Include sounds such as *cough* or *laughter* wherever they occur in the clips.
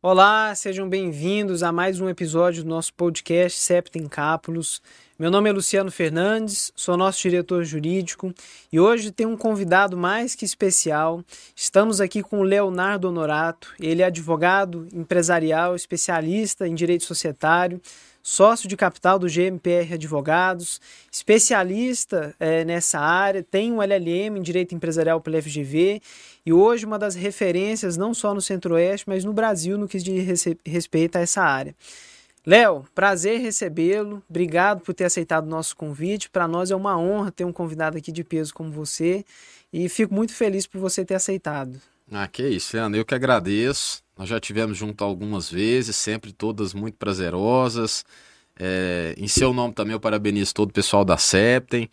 Olá, sejam bem-vindos a mais um episódio do nosso podcast Septem Cápulos. Meu nome é Luciano Fernandes, sou nosso diretor jurídico e hoje tem um convidado mais que especial. Estamos aqui com o Leonardo Honorato. Ele é advogado empresarial, especialista em direito societário, sócio de capital do GMPR Advogados, especialista é, nessa área, tem um LLM em Direito Empresarial pela FGV e hoje uma das referências não só no Centro-Oeste, mas no Brasil no que diz respeito a essa área. Léo, prazer recebê-lo. Obrigado por ter aceitado o nosso convite. Para nós é uma honra ter um convidado aqui de peso como você e fico muito feliz por você ter aceitado. Ah, que isso, Leandro. Eu que agradeço. Nós já tivemos junto algumas vezes, sempre todas muito prazerosas. É, em seu nome também eu parabenizo todo o pessoal da Septem.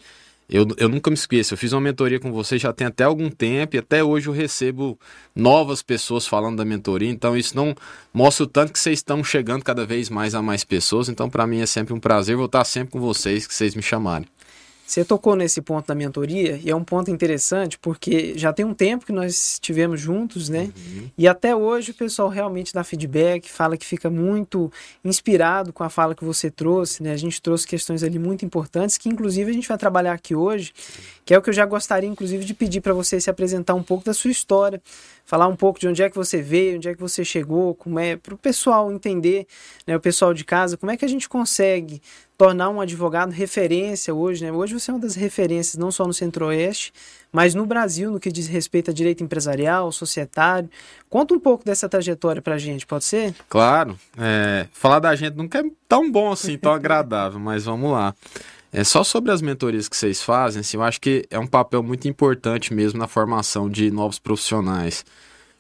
Eu, eu nunca me esqueço, eu fiz uma mentoria com você já tem até algum tempo e até hoje eu recebo novas pessoas falando da mentoria, então isso não mostra o tanto que vocês estão chegando cada vez mais a mais pessoas, então para mim é sempre um prazer voltar sempre com vocês, que vocês me chamarem. Você tocou nesse ponto da mentoria e é um ponto interessante porque já tem um tempo que nós estivemos juntos, né? Uhum. E até hoje o pessoal realmente dá feedback, fala que fica muito inspirado com a fala que você trouxe, né? A gente trouxe questões ali muito importantes que inclusive a gente vai trabalhar aqui hoje, que é o que eu já gostaria inclusive de pedir para você se apresentar um pouco da sua história, falar um pouco de onde é que você veio, onde é que você chegou, como é para o pessoal entender, né? O pessoal de casa, como é que a gente consegue tornar um advogado referência hoje, né? Hoje você é uma das referências não só no Centro-Oeste, mas no Brasil no que diz respeito a direito empresarial, societário. Conta um pouco dessa trajetória para a gente, pode ser? Claro. É, falar da gente nunca é tão bom assim, tão agradável, mas vamos lá. É só sobre as mentorias que vocês fazem, assim, eu acho que é um papel muito importante mesmo na formação de novos profissionais.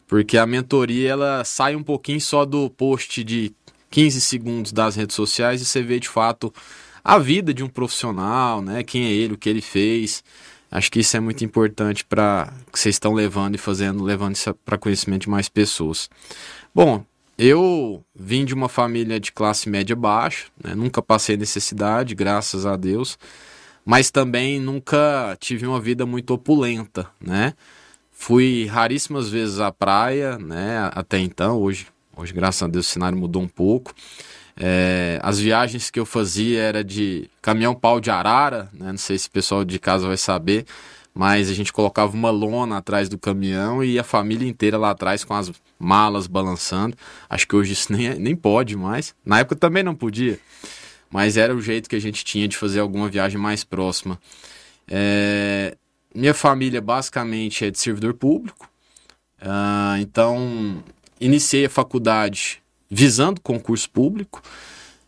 Porque a mentoria ela sai um pouquinho só do post de 15 segundos das redes sociais e você vê de fato a vida de um profissional, né? Quem é ele, o que ele fez. Acho que isso é muito importante para que vocês estão levando e fazendo, levando isso para conhecimento de mais pessoas. Bom, eu vim de uma família de classe média baixa, né? nunca passei necessidade, graças a Deus, mas também nunca tive uma vida muito opulenta, né? Fui raríssimas vezes à praia, né? Até então, hoje Hoje, graças a Deus, o cenário mudou um pouco. É, as viagens que eu fazia era de caminhão pau de arara, né? não sei se o pessoal de casa vai saber, mas a gente colocava uma lona atrás do caminhão e a família inteira lá atrás com as malas balançando. Acho que hoje isso nem, é, nem pode mais. Na época também não podia, mas era o jeito que a gente tinha de fazer alguma viagem mais próxima. É, minha família basicamente é de servidor público, uh, então iniciei a faculdade visando concurso público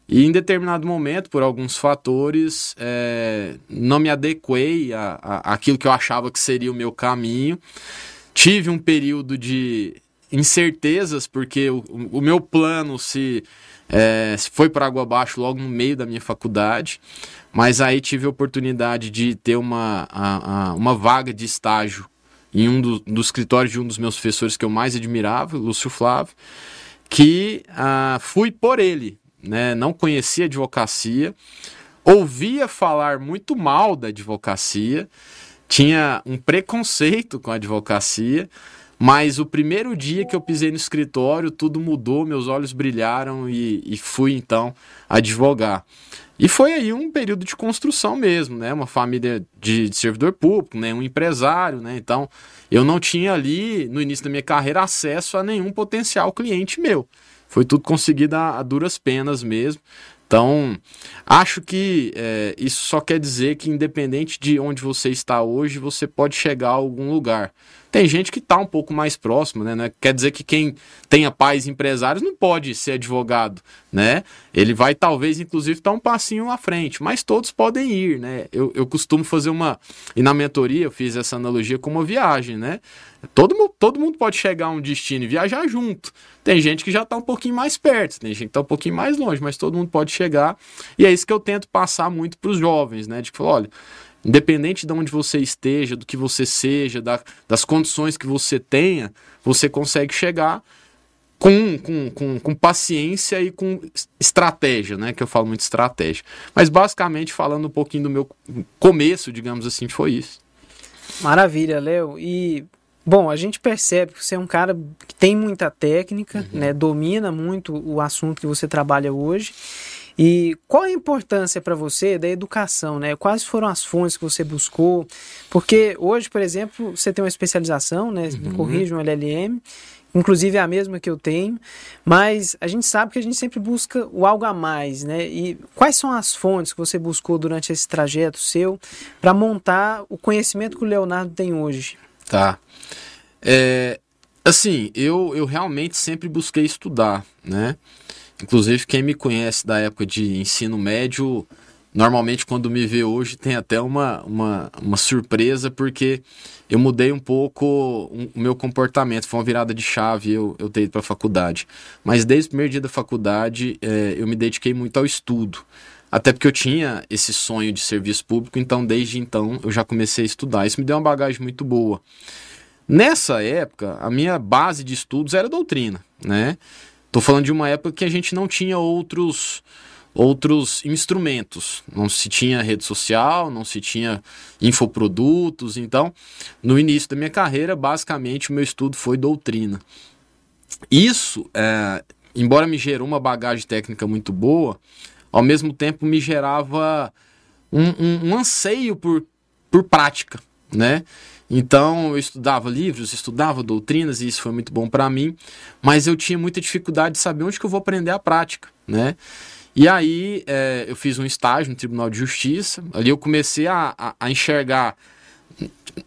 e em determinado momento, por alguns fatores, é, não me adequei a, a, aquilo que eu achava que seria o meu caminho. Tive um período de incertezas, porque o, o meu plano se, é, se foi para água abaixo logo no meio da minha faculdade, mas aí tive a oportunidade de ter uma, a, uma vaga de estágio em um do, do escritório de um dos meus professores que eu mais admirava, Lúcio Flávio, que ah, fui por ele, né? não conhecia advocacia, ouvia falar muito mal da advocacia, tinha um preconceito com a advocacia, mas o primeiro dia que eu pisei no escritório, tudo mudou, meus olhos brilharam e, e fui então advogar. E foi aí um período de construção mesmo, né? Uma família de, de, servidor público, né? um empresário, né? Então, eu não tinha ali, no início da minha carreira, acesso a nenhum potencial cliente meu. Foi tudo conseguido a, a duras penas mesmo. Então, acho que é, isso só quer dizer que, independente de onde você está hoje, você pode chegar a algum lugar. Tem gente que está um pouco mais próximo, né? É, quer dizer que quem tenha pais empresários não pode ser advogado, né? Ele vai talvez, inclusive, estar tá um passinho à frente, mas todos podem ir, né? Eu, eu costumo fazer uma... E na mentoria eu fiz essa analogia com uma viagem, né? Todo, todo mundo pode chegar a um destino e viajar junto. Tem gente que já está um pouquinho mais perto, tem gente que está um pouquinho mais longe, mas todo mundo pode chegar. E é isso que eu tento passar muito para os jovens, né? De que, olha, independente de onde você esteja, do que você seja, da, das condições que você tenha, você consegue chegar com, com, com, com, paciência e com estratégia, né? Que eu falo muito estratégia. Mas basicamente, falando um pouquinho do meu começo, digamos assim, foi isso. Maravilha, Léo. E Bom, a gente percebe que você é um cara que tem muita técnica, uhum. né, domina muito o assunto que você trabalha hoje. E qual a importância para você da educação, né? Quais foram as fontes que você buscou? Porque hoje, por exemplo, você tem uma especialização, né? Uhum. Me corrija, um LLM, inclusive é a mesma que eu tenho, mas a gente sabe que a gente sempre busca o algo a mais, né? E quais são as fontes que você buscou durante esse trajeto seu para montar o conhecimento que o Leonardo tem hoje? Tá. É, assim, eu, eu realmente sempre busquei estudar, né? Inclusive, quem me conhece da época de ensino médio, normalmente quando me vê hoje tem até uma, uma, uma surpresa, porque eu mudei um pouco o meu comportamento. Foi uma virada de chave eu, eu ter ido para a faculdade. Mas desde o primeiro dia da faculdade, é, eu me dediquei muito ao estudo. Até porque eu tinha esse sonho de serviço público, então desde então eu já comecei a estudar. Isso me deu uma bagagem muito boa. Nessa época, a minha base de estudos era doutrina, né? Tô falando de uma época que a gente não tinha outros outros instrumentos. Não se tinha rede social, não se tinha infoprodutos. Então, no início da minha carreira, basicamente, o meu estudo foi doutrina. Isso, é, embora me gerou uma bagagem técnica muito boa, ao mesmo tempo me gerava um, um, um anseio por, por prática, né? Então eu estudava livros, estudava doutrinas e isso foi muito bom para mim, mas eu tinha muita dificuldade de saber onde que eu vou aprender a prática, né? E aí é, eu fiz um estágio no Tribunal de Justiça, ali eu comecei a, a, a enxergar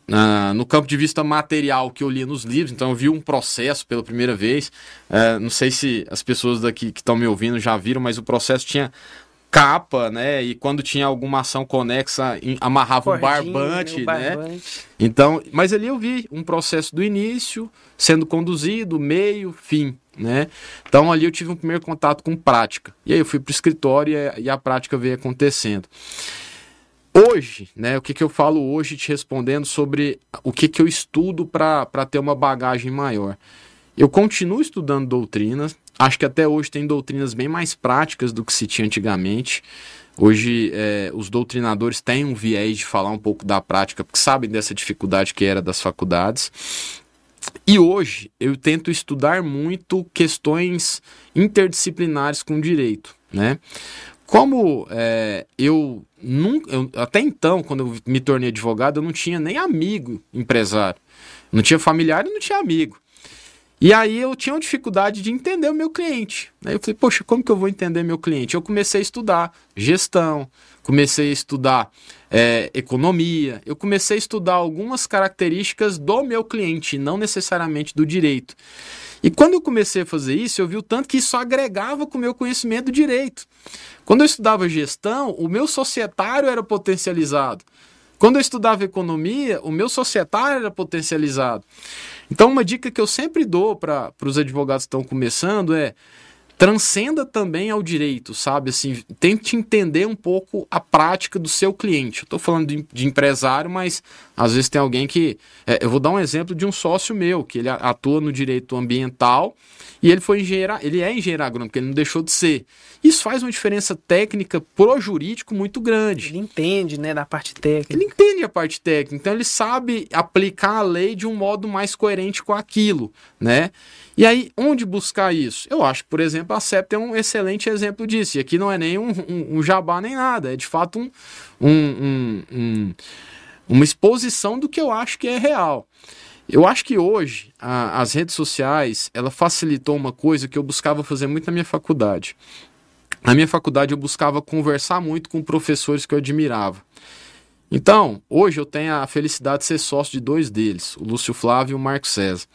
Uh, no campo de vista material que eu li nos livros, então eu vi um processo pela primeira vez. Uh, não sei se as pessoas daqui que estão me ouvindo já viram, mas o processo tinha capa, né? E quando tinha alguma ação conexa, amarrava um barbante, né? Barbante. Então, mas ali eu vi um processo do início sendo conduzido, meio, fim, né? Então ali eu tive um primeiro contato com prática. E aí eu fui para o escritório e a, e a, prática veio acontecendo. Hoje, né? O que, que eu falo hoje te respondendo sobre o que, que eu estudo para ter uma bagagem maior. Eu continuo estudando doutrinas, Acho que até hoje tem doutrinas bem mais práticas do que se tinha antigamente. Hoje, é, os doutrinadores têm um viés de falar um pouco da prática, porque sabem dessa dificuldade que era das faculdades. E hoje, eu tento estudar muito questões interdisciplinares com direito, né? Como é, eu, nunca, eu, até então, quando eu me tornei advogado, eu não tinha nem amigo empresário. Não tinha familiar e não tinha amigo. E aí eu tinha uma dificuldade de entender o meu cliente. Aí eu falei, poxa, como que eu vou entender meu cliente? Eu comecei a estudar gestão, comecei a estudar é, economia, eu comecei a estudar algumas características do meu cliente, não necessariamente do direito. E quando eu comecei a fazer isso, eu vi o tanto que isso agregava com o meu conhecimento do direito. Quando eu estudava gestão, o meu societário era potencializado. Quando eu estudava economia, o meu societário era potencializado. Então, uma dica que eu sempre dou para os advogados que estão começando é transcenda também ao direito, sabe? Assim, tente entender um pouco a prática do seu cliente. Estou falando de, de, empresário, mas às vezes tem alguém que. É, eu vou dar um exemplo de um sócio meu, que ele atua no direito ambiental e ele foi engenheiro, ele é engenheiro agrônomo, porque ele não deixou de ser. Isso faz uma diferença técnica pro jurídico muito grande. Ele entende, né, da parte técnica. Ele entende a parte técnica, então ele sabe aplicar a lei de um modo mais coerente com aquilo, né? E aí, onde buscar isso? Eu acho que, por exemplo, a CEP é um excelente exemplo disso. E aqui não é nem um, um, um jabá nem nada, é de fato um, um, uma exposição do que eu acho que é real. Eu acho que hoje a, as redes sociais ela facilitou uma coisa que eu buscava fazer muito na minha faculdade. Na minha faculdade eu buscava conversar muito com professores que eu admirava. Então, hoje eu tenho a felicidade de ser sócio de dois deles, o Lúcio Flávio e o Marco César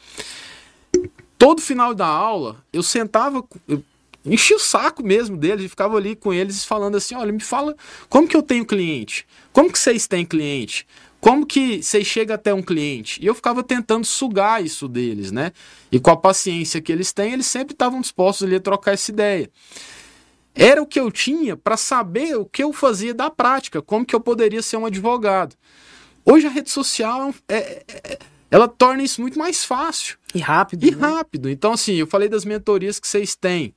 todo final da aula, eu sentava, eu enchia o saco mesmo deles e ficava ali com eles falando assim: olha, me fala como que eu tenho cliente? Como que vocês têm cliente? Como que vocês chegam até um cliente? E eu ficava tentando sugar isso deles, né? E com a paciência que eles têm, eles sempre estavam dispostos ali a trocar essa ideia. Era o que eu tinha para saber o que eu fazia da prática, como que eu poderia ser um advogado. Hoje a rede social é, é, é ela torna isso muito mais fácil. E rápido. E né? rápido. Então, assim, eu falei das mentorias que vocês têm.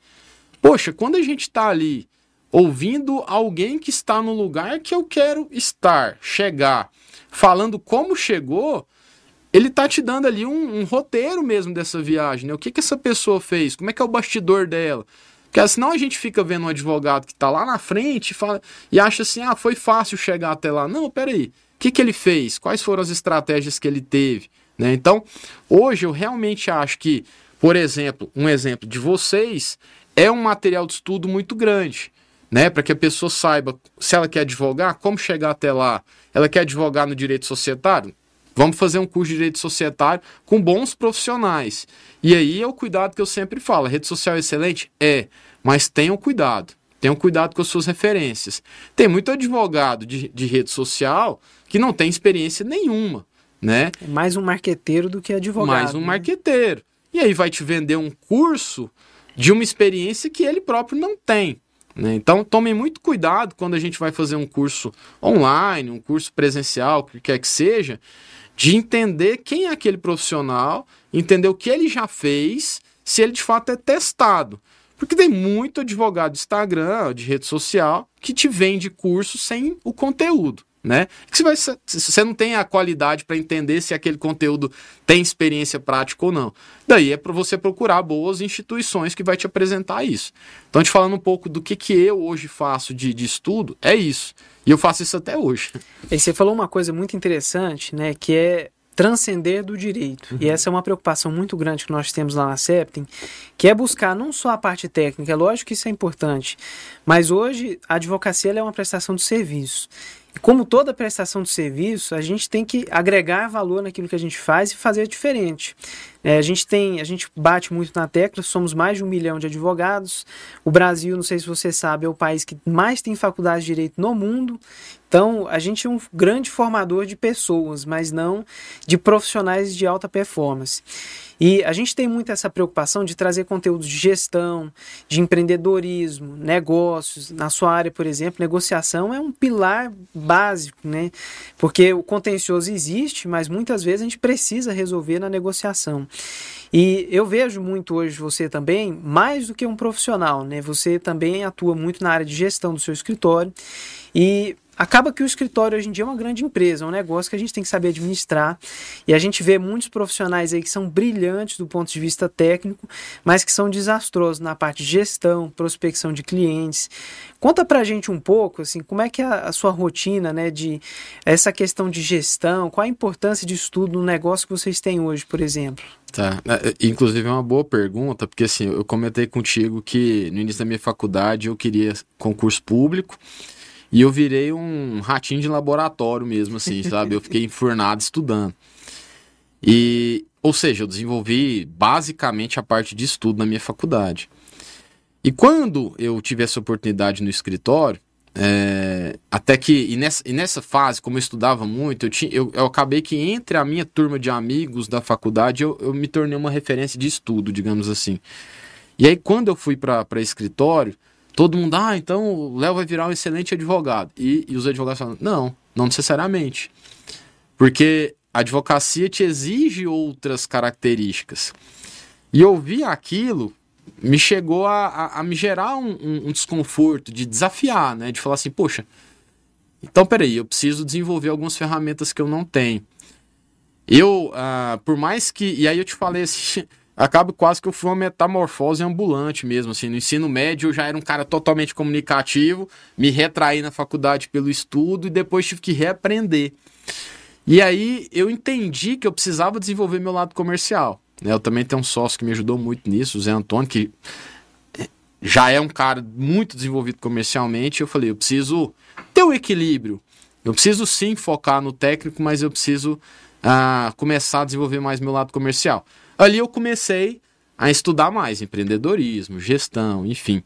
Poxa, quando a gente está ali ouvindo alguém que está no lugar que eu quero estar, chegar, falando como chegou, ele tá te dando ali um, um roteiro mesmo dessa viagem, né? O que que essa pessoa fez? Como é que é o bastidor dela? Porque senão a gente fica vendo um advogado que está lá na frente e, fala, e acha assim, ah, foi fácil chegar até lá. Não, peraí, o que, que ele fez? Quais foram as estratégias que ele teve? Né? Então, hoje eu realmente acho que, por exemplo, um exemplo de vocês é um material de estudo muito grande. Né, para que a pessoa saiba se ela quer advogar, como chegar até lá. Ela quer advogar no direito societário? Vamos fazer um curso de direito societário com bons profissionais. E aí é o cuidado que eu sempre falo. A rede social é excelente? É, mas tenham cuidado. Tenham cuidado com as suas referências. Tem muito advogado de, de rede social que não tem experiência nenhuma, né? É mais um marqueteiro do que advogado. Mais um né? marqueteiro. E aí vai te vender um curso de uma experiência que ele próprio não tem. Né? Então, tomem muito cuidado quando a gente vai fazer um curso online, um curso presencial, o que quer que seja, de entender quem é aquele profissional, entender o que ele já fez, se ele de fato é testado. Porque tem muito advogado de Instagram, de rede social, que te vende curso sem o conteúdo. Né? Que você, vai, você não tem a qualidade para entender se aquele conteúdo tem experiência prática ou não. Daí é para você procurar boas instituições que vai te apresentar isso. Então, te falando um pouco do que, que eu hoje faço de, de estudo, é isso. E eu faço isso até hoje. E você falou uma coisa muito interessante, né? Que é transcender do direito. Uhum. E essa é uma preocupação muito grande que nós temos lá na Septem, que é buscar não só a parte técnica, é lógico que isso é importante, mas hoje a advocacia é uma prestação de serviço. Como toda prestação de serviço, a gente tem que agregar valor naquilo que a gente faz e fazer diferente. É, a gente tem, a gente bate muito na tecla, somos mais de um milhão de advogados. O Brasil, não sei se você sabe, é o país que mais tem faculdade de direito no mundo. Então, a gente é um grande formador de pessoas, mas não de profissionais de alta performance. E a gente tem muito essa preocupação de trazer conteúdos de gestão, de empreendedorismo, negócios. Na sua área, por exemplo, negociação é um pilar básico, né? Porque o contencioso existe, mas muitas vezes a gente precisa resolver na negociação. E eu vejo muito hoje você também, mais do que um profissional, né? Você também atua muito na área de gestão do seu escritório. E Acaba que o escritório hoje em dia é uma grande empresa, é um negócio que a gente tem que saber administrar. E a gente vê muitos profissionais aí que são brilhantes do ponto de vista técnico, mas que são desastrosos na parte de gestão, prospecção de clientes. Conta pra gente um pouco, assim, como é que é a, sua rotina, né, de essa questão de gestão, qual a importância de estudo no negócio que vocês têm hoje, por exemplo? Tá, é, é, inclusive é uma boa pergunta, porque assim, eu comentei contigo que no início da minha faculdade eu queria concurso público, e eu virei um ratinho de laboratório mesmo, assim, *laughs* sabe? Eu fiquei enfurnado estudando. E, ou seja, eu desenvolvi basicamente a parte de estudo na minha faculdade. E quando eu tive essa oportunidade no escritório, é, até que, e nessa, e nessa fase, como eu estudava muito, eu, tinha, eu, eu, acabei que entre a minha turma de amigos da faculdade, eu, eu me tornei uma referência de estudo, digamos assim. E aí, quando eu fui para escritório, todo mundo, ah, então o Léo vai virar um excelente advogado. E, e os advogados falam, não, não necessariamente. Porque a advocacia te exige outras características. E ouvir aquilo me chegou a, a, a me gerar um, um, um, desconforto, de desafiar, né? De falar assim, poxa, então peraí, eu preciso desenvolver algumas ferramentas que eu não tenho. Eu, uh, por mais que. E aí eu te falei assim, *laughs* acaba quase que eu fui uma metamorfose ambulante mesmo, assim, no ensino médio eu já era um cara totalmente comunicativo, me retraí na faculdade pelo estudo e depois tive que reaprender. E aí eu entendi que eu precisava desenvolver meu lado comercial. Né? Eu também tenho um sócio que me ajudou muito nisso, o Zé Antônio, que já é um cara muito desenvolvido comercialmente. Eu falei, eu preciso ter o um equilíbrio. Eu preciso sim focar no técnico, mas eu preciso uh, começar a desenvolver mais meu lado comercial. Ali eu comecei a estudar mais empreendedorismo, gestão, enfim.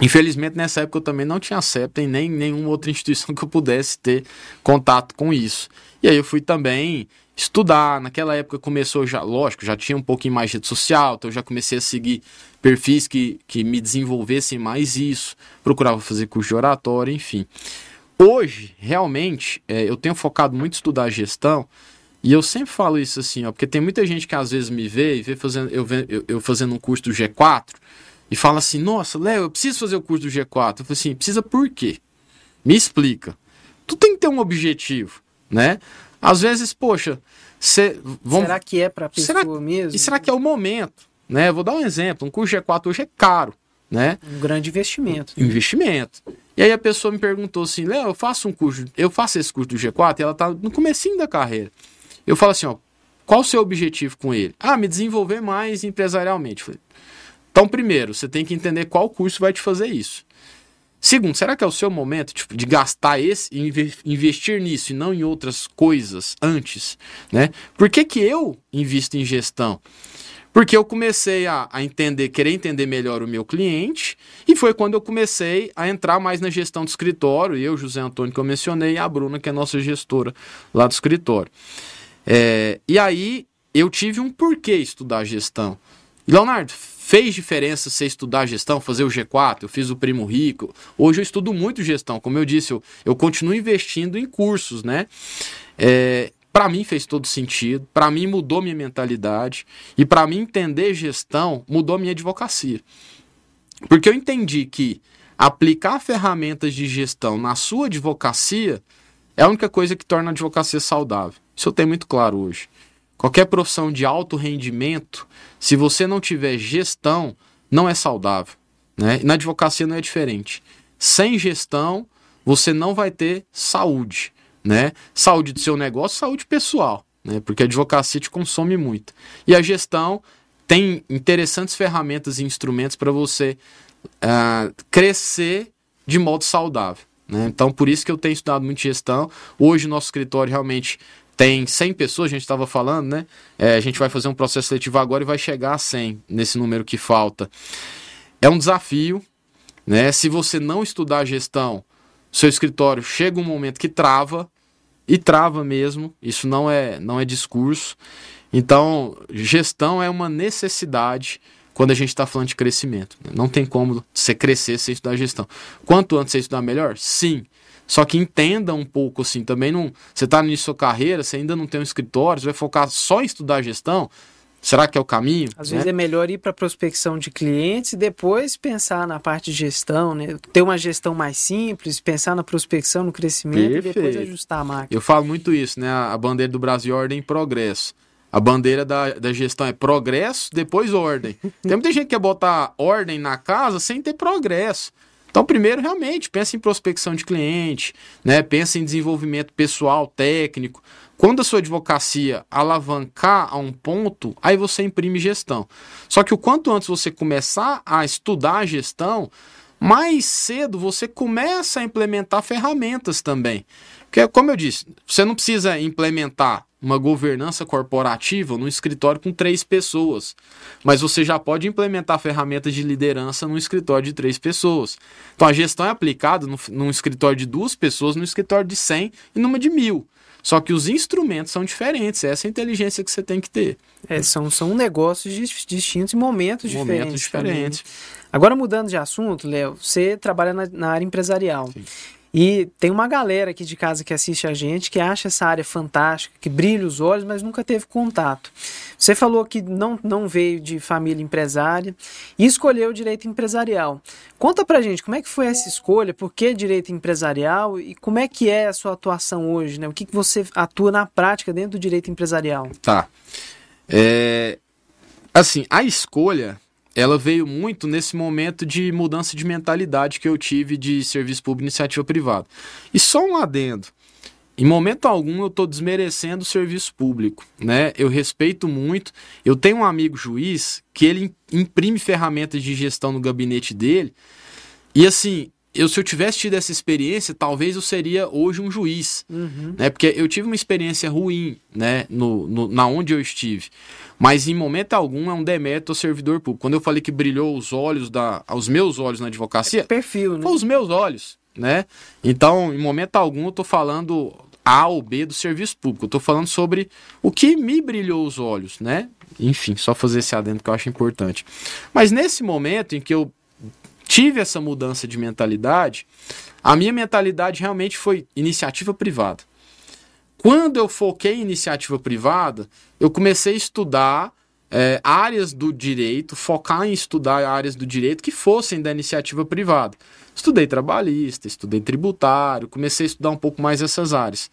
Infelizmente, nessa época eu também não tinha CEPTA nem nenhuma outra *laughs* instituição que eu pudesse ter contato com isso. E aí eu fui também estudar. Naquela época começou já, lógico, já tinha um pouquinho mais de rede social, então eu já comecei a seguir perfis que, que me desenvolvessem mais isso. Procurava fazer curso de oratória, enfim. Hoje, realmente, é, eu tenho focado muito em estudar gestão e eu sempre falo isso assim, ó, porque tem muita gente que às vezes me vê e vê fazendo, eu, eu, eu fazendo um curso do G4 e fala assim: Nossa, Léo, eu preciso fazer o curso do G4. Eu falo assim: Precisa por quê? Me explica. Tu tem que ter um objetivo, né? Às vezes, poxa, Cê, vamos... Será que é para pessoa será, mesmo? E será que é o momento? Né? Vou dar um exemplo. Um curso G4 hoje é caro. Né? Um grande investimento. Investimento. E aí a pessoa me perguntou assim, Léo, eu faço um curso, eu faço esse curso do G4 e ela está no comecinho da carreira. Eu falo assim, ó, qual o seu objetivo com ele? Ah, me desenvolver mais empresarialmente. Falei, então, primeiro, você tem que entender qual curso vai te fazer isso. Segundo, será que é o seu momento tipo, de gastar esse e investir nisso e não em outras coisas antes? Né? Por que, que eu invisto em gestão? Porque eu comecei a, a, entender, querer entender melhor o meu cliente, e foi quando eu comecei a entrar mais na gestão do escritório, eu, José Antônio, que eu mencionei, e a Bruna, que é nossa gestora lá do escritório. É, e aí eu tive um porquê estudar gestão. Leonardo, fez diferença você estudar gestão, fazer o G4, eu fiz o Primo Rico. Hoje eu estudo muito gestão, como eu disse, eu, eu continuo investindo em cursos, né? É, para mim fez todo sentido, para mim mudou minha mentalidade e para mim entender gestão mudou minha advocacia. Porque eu entendi que aplicar ferramentas de gestão na sua advocacia é a única coisa que torna a advocacia saudável. Isso eu tenho muito claro hoje. Qualquer profissão de alto rendimento, se você não tiver gestão, não é saudável. Né? Na advocacia não é diferente. Sem gestão, você não vai ter saúde né? Saúde do seu negócio, saúde pessoal, né? Porque a advocacia te consome muito. E a gestão tem interessantes ferramentas e instrumentos para você uh, crescer de modo saudável. Né? Então, por isso que eu tenho estudado muito gestão. Hoje, nosso escritório realmente tem 100 pessoas, a gente estava falando, né? É, a gente vai fazer um processo seletivo agora e vai chegar a 100 nesse número que falta. É um desafio, né? Se você não estudar gestão, seu escritório chega um momento que trava e trava mesmo. Isso não é não é discurso. Então, gestão é uma necessidade quando a gente está falando de crescimento. Né? Não tem como você crescer sem estudar gestão. Quanto antes você estudar melhor? Sim. Só que entenda um pouco assim, também não. Você está na sua carreira, você ainda não tem um escritório, você vai focar só em estudar gestão. Será que é o caminho? Às né? vezes é melhor ir para prospecção de clientes e depois pensar na parte de gestão, né? Ter uma gestão mais simples, pensar na prospecção, no crescimento Perfeito. e depois ajustar a máquina. Eu falo muito isso, né? A bandeira do Brasil é ordem e progresso. A bandeira da, da gestão é progresso, depois ordem. Tem muita gente que quer botar ordem na casa sem ter progresso. Então, primeiro, realmente, pensa em prospecção de cliente, né? pensa em desenvolvimento pessoal, técnico. Quando a sua advocacia alavancar a um ponto, aí você imprime gestão. Só que o quanto antes você começar a estudar a gestão, mais cedo você começa a implementar ferramentas também. Porque, como eu disse, você não precisa implementar uma governança corporativa num escritório com três pessoas, mas você já pode implementar ferramentas de liderança num escritório de três pessoas. Então a gestão é aplicada num escritório de duas pessoas, num escritório de 100 e numa de mil. Só que os instrumentos são diferentes, essa é a inteligência que você tem que ter. É, são, são negócios distintos e momentos, momentos diferentes. diferentes. Agora, mudando de assunto, Léo, você trabalha na, na área empresarial. Sim. E tem uma galera aqui de casa que assiste a gente que acha essa área fantástica, que brilha os olhos, mas nunca teve contato. Você falou que não, não veio de família empresária e escolheu direito empresarial. Conta pra gente como é que foi essa escolha, por que direito empresarial e como é que é a sua atuação hoje, né? O que, que você atua na prática dentro do direito empresarial? Tá. É... Assim, a escolha ela veio muito nesse momento de mudança de mentalidade que eu tive de serviço público e iniciativa privada. E só um adendo. Em momento algum eu estou desmerecendo o serviço público, né? Eu respeito muito. Eu tenho um amigo juiz que ele imprime ferramentas de gestão no gabinete dele. E assim, eu se eu tivesse tido essa experiência, talvez eu seria hoje um juiz, uhum. né? Porque eu tive uma experiência ruim, né? No, no, na onde eu estive. Mas em momento algum é um demérito ao servidor público. Quando eu falei que brilhou os olhos da, aos meus olhos na advocacia, é perfil, né? Foi os meus olhos, né? Então, em momento algum eu estou falando A ou B do serviço público. Eu estou falando sobre o que me brilhou os olhos, né? Enfim, só fazer esse adendo que eu acho importante. Mas nesse momento em que eu tive essa mudança de mentalidade, a minha mentalidade realmente foi iniciativa privada. Quando eu foquei em iniciativa privada, eu comecei a estudar é, áreas do direito, focar em estudar áreas do direito que fossem da iniciativa privada. Estudei trabalhista, estudei tributário, comecei a estudar um pouco mais essas áreas.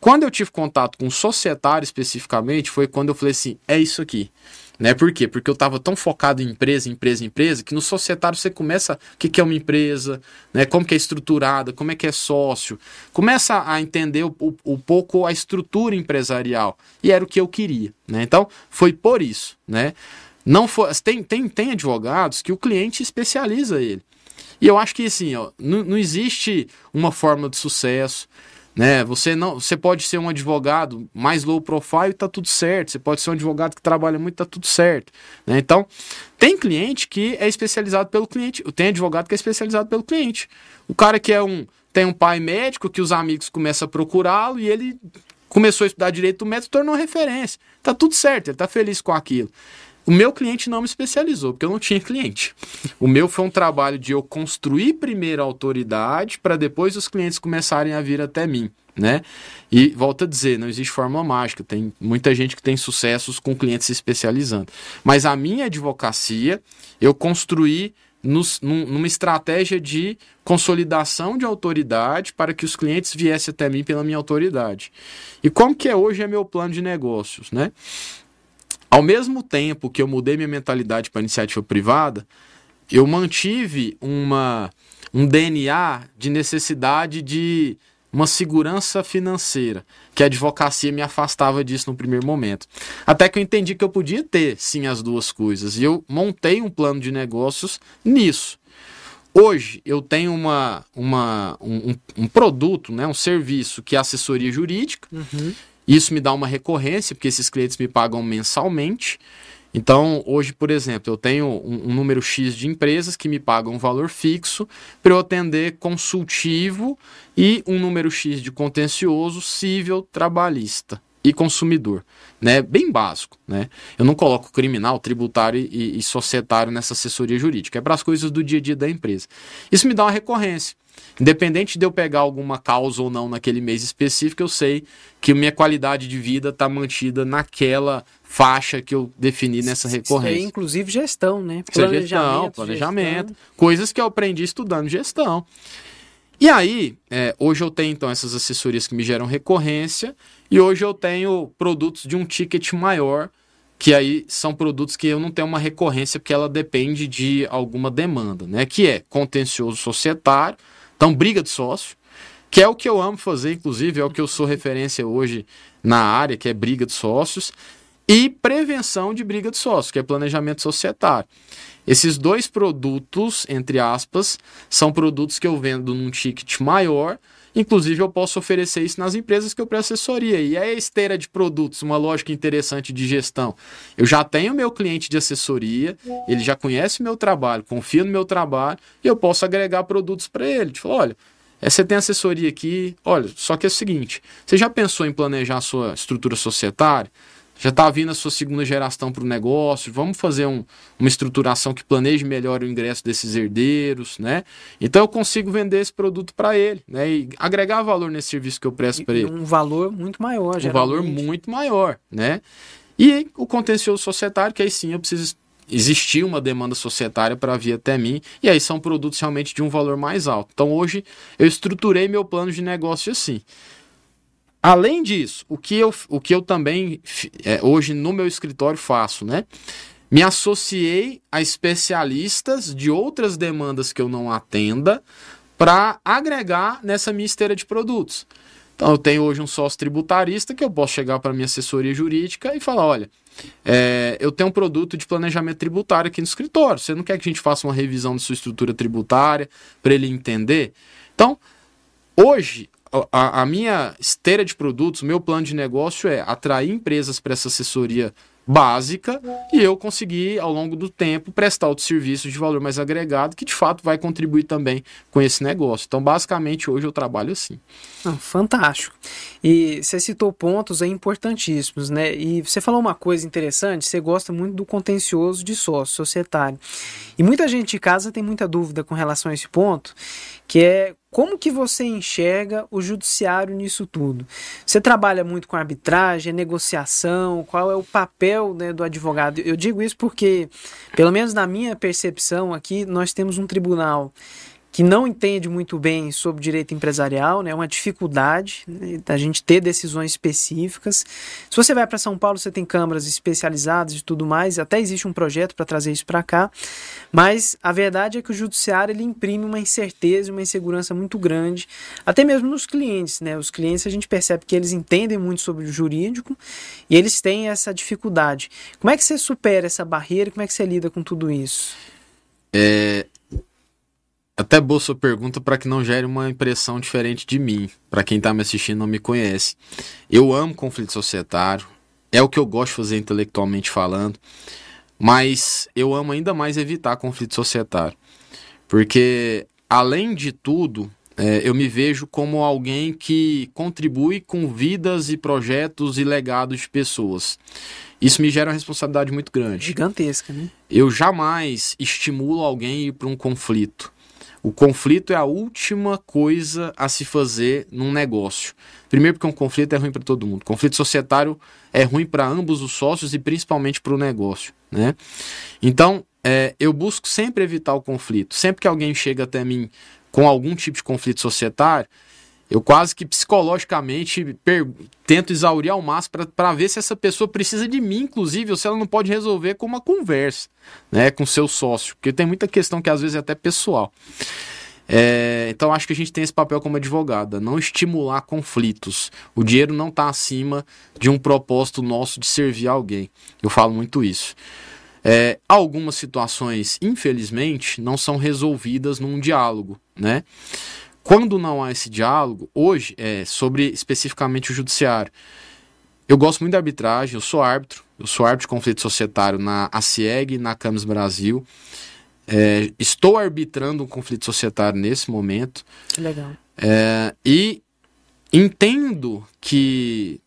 Quando eu tive contato com societário especificamente, foi quando eu falei assim: é isso aqui. Né? Por quê? Porque eu estava tão focado em empresa, empresa, empresa, que no societário você começa o que, que é uma empresa, né? como que é estruturada, como é que é sócio, começa a entender um, um pouco a estrutura empresarial. E era o que eu queria. Né? Então, foi por isso. Né? Não foi, tem, tem, tem advogados que o cliente especializa ele. E eu acho que assim, ó, não, não existe uma fórmula de sucesso. Né? Você não, você pode ser um advogado mais low profile e tá tudo certo. Você pode ser um advogado que trabalha muito, tá tudo certo. Né? Então, tem cliente que é especializado pelo cliente, tem advogado que é especializado pelo cliente. O cara que é um tem um pai médico que os amigos começam a procurá-lo e ele começou a estudar direito do médico, tornou referência. Tá tudo certo, ele tá feliz com aquilo. O meu cliente não me especializou, porque eu não tinha cliente. O meu foi um trabalho de eu construir primeiro a autoridade para depois os clientes começarem a vir até mim. Né? E volto a dizer, não existe fórmula mágica, tem muita gente que tem sucessos com clientes se especializando. Mas a minha advocacia, eu construí nos, num, numa estratégia de consolidação de autoridade para que os clientes viessem até mim pela minha autoridade. E como que é hoje é meu plano de negócios, né? Ao mesmo tempo que eu mudei minha mentalidade para iniciativa privada, eu mantive uma, um DNA de necessidade de uma segurança financeira, que a advocacia me afastava disso no primeiro momento. Até que eu entendi que eu podia ter, sim, as duas coisas. E eu montei um plano de negócios nisso. Hoje eu tenho uma, uma, um, um produto, né, um serviço que é assessoria jurídica. Uhum isso me dá uma recorrência, porque esses clientes me pagam mensalmente. Então, hoje, por exemplo, eu tenho um, um número X de empresas que me pagam um valor fixo para eu atender consultivo e um número X de contencioso civil trabalhista e consumidor, né? Bem básico, né? Eu não coloco criminal, tributário e, e societário nessa assessoria jurídica, é para as coisas do dia a dia da empresa. Isso me dá uma recorrência. Independente de eu pegar alguma causa ou não naquele mês específico, eu sei que minha qualidade de vida está mantida naquela faixa que eu defini nessa recorrência. Isso é inclusive gestão, né? Planejamento, gestão, planejamento, gestão. coisas que eu aprendi estudando gestão. E aí, é, hoje eu tenho então essas assessorias que me geram recorrência e hoje eu tenho produtos de um ticket maior que aí são produtos que eu não tenho uma recorrência porque ela depende de alguma demanda, né? Que é contencioso societário, então, briga de sócio, que é o que eu amo fazer, inclusive, é o que eu sou referência hoje na área, que é briga de sócios, e prevenção de briga de sócios, que é planejamento societário. Esses dois produtos, entre aspas, são produtos que eu vendo num ticket maior. Inclusive, eu posso oferecer isso nas empresas que eu presto assessoria. E é a esteira de produtos, uma lógica interessante de gestão. Eu já tenho meu cliente de assessoria, ele já conhece meu trabalho, confia no meu trabalho, e eu posso agregar produtos para ele. Tipo, olha, é, você tem assessoria aqui, olha, só que é o seguinte: você já pensou em planejar a sua estrutura societária? Já está vindo a sua segunda geração para o negócio, vamos fazer um, uma estruturação que planeje melhor o ingresso desses herdeiros, né? Então eu consigo vender esse produto para ele, né? E agregar valor nesse serviço que eu presto para ele. Um valor muito maior, Um valor muito maior, né? E o contencioso societário, que aí sim eu preciso existir uma demanda societária para vir até mim, e aí são produtos realmente de um valor mais alto. Então hoje eu estruturei meu plano de negócio assim. Além disso, o que eu, o que eu também é, hoje no meu escritório faço, né? Me associei a especialistas de outras demandas que eu não atenda para agregar nessa minha esteira de produtos. Então, eu tenho hoje um sócio tributarista que eu posso chegar para minha assessoria jurídica e falar: olha, é, eu tenho um produto de planejamento tributário aqui no escritório. Você não quer que a gente faça uma revisão de sua estrutura tributária para ele entender? Então, hoje, a, a, minha esteira de produtos, meu plano de negócio é atrair empresas para essa assessoria básica e eu conseguir, ao longo do tempo, prestar outros serviços de valor mais agregado que de fato vai contribuir também com esse negócio. Então, basicamente, hoje eu trabalho assim. Ah, fantástico. E você citou pontos aí importantíssimos, né? E você falou uma coisa interessante, você gosta muito do contencioso de sócio societário. E muita gente de casa tem muita dúvida com relação a esse ponto, que é como que você enxerga o judiciário nisso tudo? Você trabalha muito com arbitragem, negociação, qual é o papel né, do advogado? Eu digo isso porque, pelo menos na minha percepção aqui, nós temos um tribunal que não entende muito bem sobre direito empresarial, né? É uma dificuldade né, da gente ter decisões específicas. Se você vai para São Paulo, você tem câmaras especializadas e tudo mais, até existe um projeto para trazer isso para cá, mas a verdade é que o judiciário ele imprime uma incerteza uma insegurança muito grande, até mesmo nos clientes, né? Os clientes a gente percebe que eles entendem muito sobre o jurídico e eles têm essa dificuldade. Como é que você supera essa barreira? Como é que você lida com tudo isso? É, até boa sua pergunta para que não gere uma impressão diferente de mim, para quem está me assistindo não me conhece. Eu amo conflito societário, é o que eu gosto de fazer intelectualmente falando, mas eu amo ainda mais evitar conflito societário, porque além de tudo, é, eu me vejo como alguém que contribui com vidas e projetos e legados de pessoas. Isso me gera uma responsabilidade muito grande. Gigantesca, né? Eu jamais estimulo alguém a ir para um conflito. O conflito é a última coisa a se fazer num negócio. Primeiro, porque um conflito é ruim para todo mundo. conflito societário é ruim para ambos os sócios e principalmente para o negócio. Né? Então, é, eu busco sempre evitar o conflito. Sempre que alguém chega até mim com algum tipo de conflito societário, eu quase que psicologicamente tento exaurir ao máximo para ver se essa pessoa precisa de mim, inclusive, ou se ela não pode resolver com uma conversa, né, com seu sócio, porque tem muita questão que às vezes é até pessoal. É, então acho que a gente tem esse papel como advogada, não estimular conflitos. O dinheiro não está acima de um propósito nosso de servir alguém. Eu falo muito isso. É, algumas situações, infelizmente, não são resolvidas num diálogo, né? Quando não há esse diálogo, hoje, é, sobre especificamente o judiciário, eu gosto muito da arbitragem, eu sou árbitro, eu sou árbitro de conflito societário na ACIEG e na Camis Brasil. É, estou arbitrando um conflito societário nesse momento. Que legal. É, e entendo que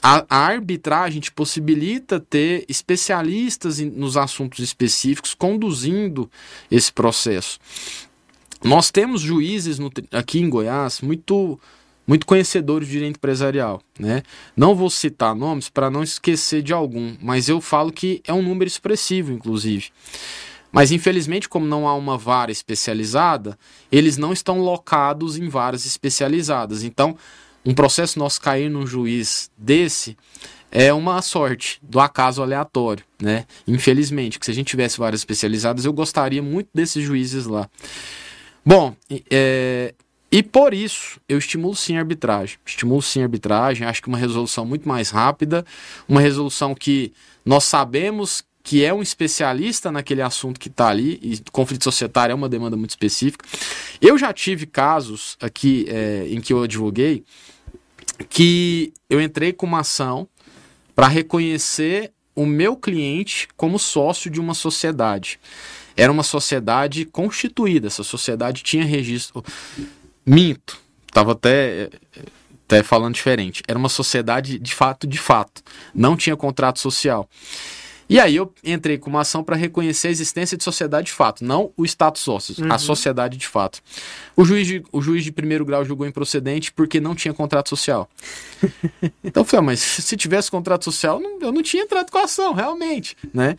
a, a, arbitragem te possibilita ter especialistas em, nos assuntos específicos conduzindo esse processo. Nós temos juízes no, aqui em Goiás muito muito conhecedores de direito empresarial, né? Não vou citar nomes para não esquecer de algum, mas eu falo que é um número expressivo, inclusive. Mas infelizmente, como não há uma vara especializada, eles não estão locados em varas especializadas. Então, um processo nosso cair num juiz desse é uma sorte do acaso aleatório, né? Infelizmente, que se a gente tivesse varas especializadas, eu gostaria muito desses juízes lá. Bom, é, e por isso eu estimulo sim a arbitragem. Estimulo sim a arbitragem, acho que uma resolução muito mais rápida, uma resolução que nós sabemos que é um especialista naquele assunto que está ali, e conflito societário é uma demanda muito específica. Eu já tive casos aqui é, em que eu advoguei que eu entrei com uma ação para reconhecer o meu cliente como sócio de uma sociedade era uma sociedade constituída, essa sociedade tinha registro. Minto, estava até, até falando diferente. Era uma sociedade de fato, de fato. Não tinha contrato social. E aí eu entrei com uma ação para reconhecer a existência de sociedade de fato, não o status sócios, uhum. a sociedade de fato. O juiz de, o juiz de primeiro grau julgou improcedente porque não tinha contrato social. *laughs* então eu falei, ah, mas se tivesse contrato social, eu não tinha entrado com a ação, realmente. Né?